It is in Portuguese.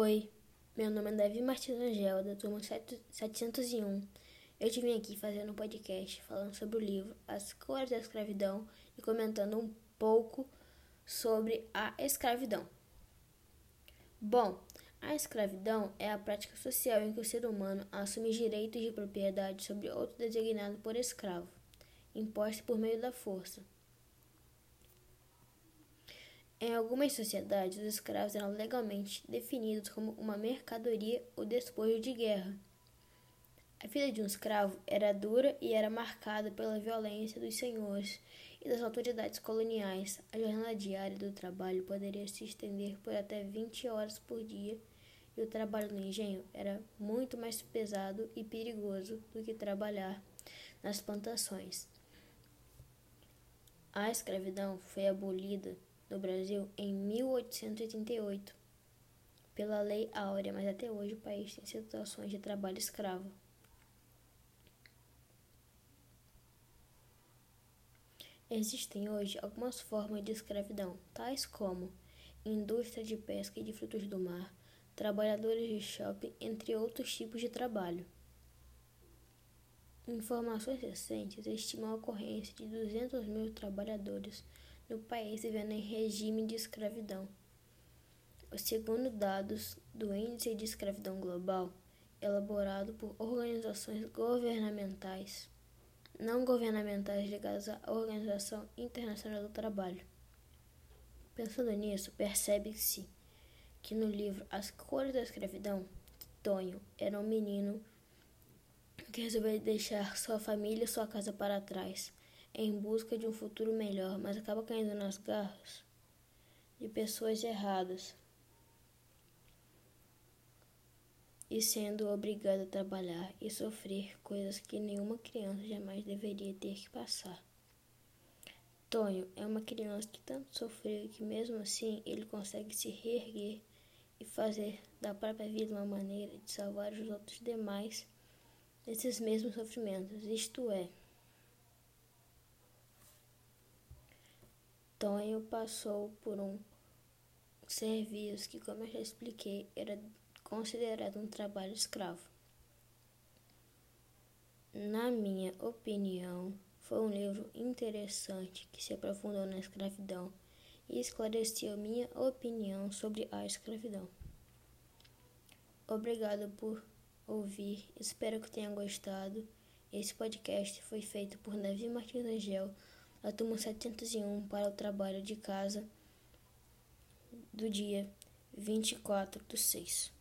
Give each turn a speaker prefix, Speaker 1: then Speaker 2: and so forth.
Speaker 1: Oi, meu nome é Davi Martins Angel, da turma 701. Eu te vim aqui fazendo um podcast falando sobre o livro As Cores da Escravidão e comentando um pouco sobre a escravidão. Bom, a escravidão é a prática social em que o ser humano assume direitos de propriedade sobre outro designado por escravo, imposto por meio da força. Em algumas sociedades, os escravos eram legalmente definidos como uma mercadoria ou despojo de guerra. A vida de um escravo era dura e era marcada pela violência dos senhores e das autoridades coloniais. A jornada diária do trabalho poderia se estender por até 20 horas por dia e o trabalho no engenho era muito mais pesado e perigoso do que trabalhar nas plantações. A escravidão foi abolida no Brasil em 1888 pela Lei Áurea, mas até hoje o país tem situações de trabalho escravo. Existem hoje algumas formas de escravidão, tais como indústria de pesca e de frutos do mar, trabalhadores de shopping, entre outros tipos de trabalho. Informações recentes estimam a ocorrência de 200 mil trabalhadores no país vivendo em regime de escravidão. Segundo dados do Índice de Escravidão Global, elaborado por organizações governamentais, não governamentais ligadas à Organização Internacional do Trabalho. Pensando nisso, percebe-se que no livro As Cores da Escravidão, Tonho era um menino que resolveu deixar sua família e sua casa para trás em busca de um futuro melhor, mas acaba caindo nas garras de pessoas erradas e sendo obrigado a trabalhar e sofrer coisas que nenhuma criança jamais deveria ter que passar. Tonho é uma criança que tanto sofreu que mesmo assim ele consegue se reerguer e fazer da própria vida uma maneira de salvar os outros demais desses mesmos sofrimentos, isto é, Tonho passou por um serviço que, como eu já expliquei, era considerado um trabalho escravo. Na minha opinião, foi um livro interessante que se aprofundou na escravidão e esclareceu minha opinião sobre a escravidão. Obrigado por ouvir, espero que tenha gostado. Esse podcast foi feito por Davi Martins Angel a turma 701 para o trabalho de casa do dia 24 do 6.